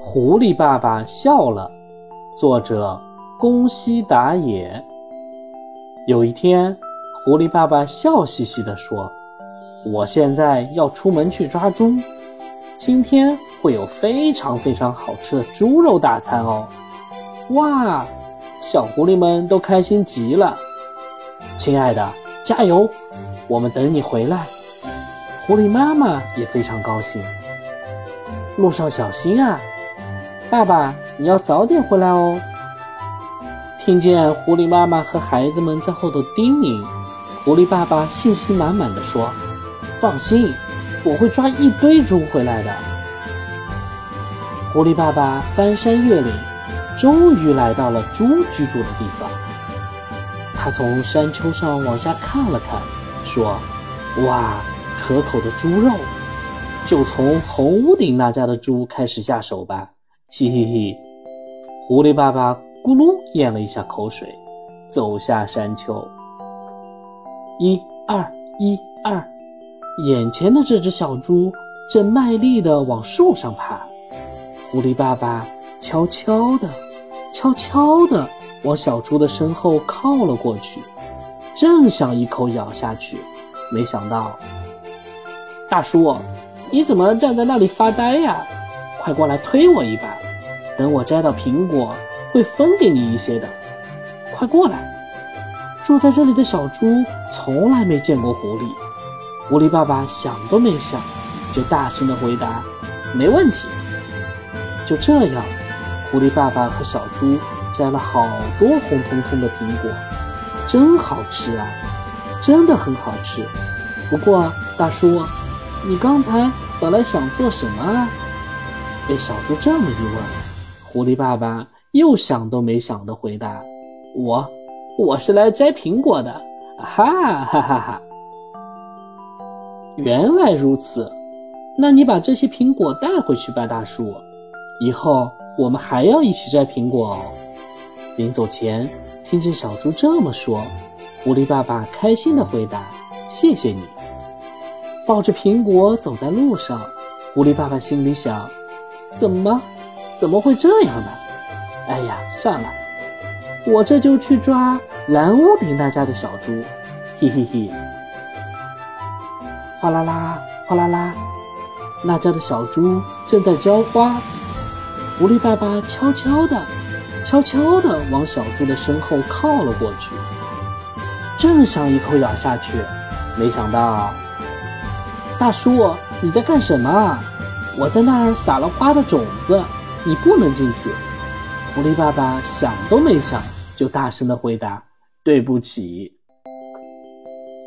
狐狸爸爸笑了。作者宫西达也。有一天，狐狸爸爸笑嘻嘻地说：“我现在要出门去抓猪，今天会有非常非常好吃的猪肉大餐哦！”哇，小狐狸们都开心极了。亲爱的，加油！我们等你回来。狐狸妈妈也非常高兴。路上小心啊，爸爸，你要早点回来哦。听见狐狸妈妈和孩子们在后头叮咛，狐狸爸爸信心满满的说：“放心，我会抓一堆猪回来的。”狐狸爸爸翻山越岭，终于来到了猪居住的地方。他从山丘上往下看了看，说：“哇，可口的猪肉！”就从红屋顶那家的猪开始下手吧，嘻嘻嘻！狐狸爸爸咕噜咽了一下口水，走下山丘。一二一二，眼前的这只小猪正卖力地往树上爬。狐狸爸爸悄悄地、悄悄地往小猪的身后靠了过去，正想一口咬下去，没想到，大叔。你怎么站在那里发呆呀？快过来推我一把，等我摘到苹果，会分给你一些的。快过来！住在这里的小猪从来没见过狐狸。狐狸爸爸想都没想，就大声的回答：“没问题。”就这样，狐狸爸爸和小猪摘了好多红彤彤的苹果，真好吃啊！真的很好吃。不过，大叔。你刚才本来想做什么啊？被小猪这么一问，狐狸爸爸又想都没想的回答：“我，我是来摘苹果的。”哈哈哈哈！原来如此，那你把这些苹果带回去吧，大叔。以后我们还要一起摘苹果哦。临走前，听见小猪这么说，狐狸爸爸开心的回答：“谢谢你。”抱着苹果走在路上，狐狸爸爸心里想：怎么，怎么会这样呢？哎呀，算了，我这就去抓蓝屋顶那家的小猪。嘿嘿嘿！哗啦啦，哗啦啦，那家的小猪正在浇花。狐狸爸爸悄悄地、悄悄地往小猪的身后靠了过去，正想一口咬下去，没想到。大叔，你在干什么？我在那儿撒了花的种子，你不能进去。狐狸爸爸想都没想，就大声的回答：“对不起。”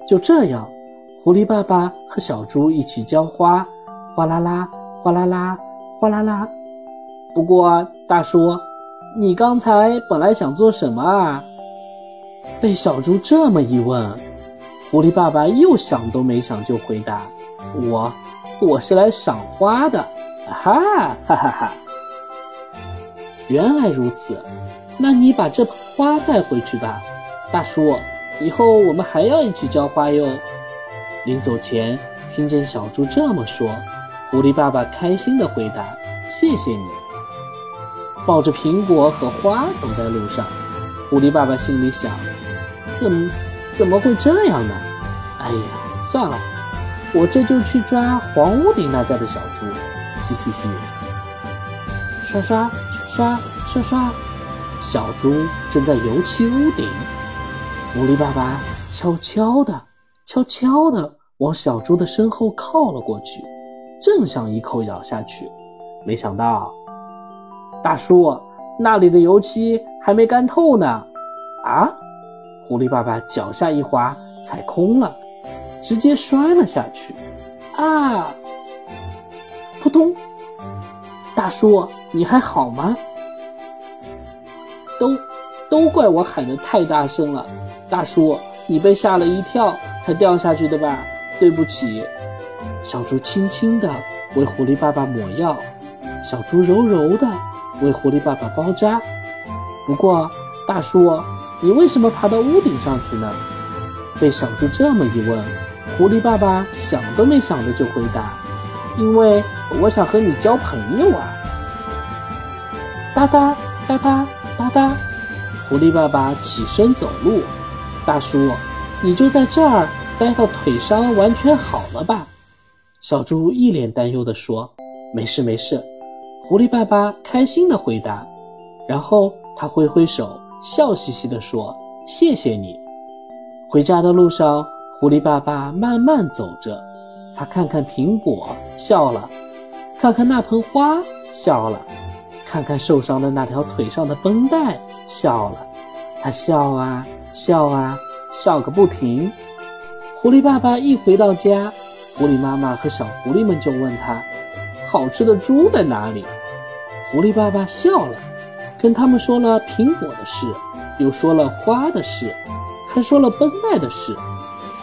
就这样，狐狸爸爸和小猪一起浇花，哗啦啦，哗啦啦，哗啦啦。不过，大叔，你刚才本来想做什么啊？被小猪这么一问，狐狸爸爸又想都没想就回答。我，我是来赏花的，啊哈哈哈哈！原来如此，那你把这花带回去吧，大叔。以后我们还要一起浇花哟。临走前，听见小猪这么说，狐狸爸爸开心地回答：“谢谢你。”抱着苹果和花走在路上，狐狸爸爸心里想：怎怎么会这样呢？哎呀，算了。我这就去抓黄屋顶那家的小猪，嘻嘻嘻！刷刷刷刷刷，小猪正在油漆屋顶。狐狸爸爸悄悄的、悄悄的往小猪的身后靠了过去，正想一口咬下去，没想到，大叔那里的油漆还没干透呢！啊！狐狸爸爸脚下一滑，踩空了。直接摔了下去，啊！扑通！大叔，你还好吗？都都怪我喊的太大声了，大叔，你被吓了一跳才掉下去的吧？对不起。小猪轻轻的为狐狸爸爸抹药，小猪柔柔的为狐狸爸爸包扎。不过，大叔，你为什么爬到屋顶上去呢？被小猪这么一问。狐狸爸爸想都没想的就回答：“因为我想和你交朋友啊。”哒哒哒哒哒哒。狐狸爸爸起身走路。大叔，你就在这儿待到腿伤完全好了吧？小猪一脸担忧地说：“没事没事。”狐狸爸爸开心地回答，然后他挥挥手，笑嘻嘻地说：“谢谢你。”回家的路上，狐狸爸爸慢慢走着，他看看苹果，笑了；看看那盆花，笑了；看看受伤的那条腿上的绷带，笑了。他笑啊笑啊笑个不停。狐狸爸爸一回到家，狐狸妈妈和小狐狸们就问他：“好吃的猪在哪里？”狐狸爸爸笑了，跟他们说了苹果的事，又说了花的事，还说了绷带的事。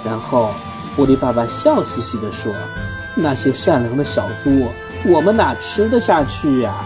然后，狐狸爸爸笑嘻嘻地说：“那些善良的小猪，我们哪吃得下去呀？”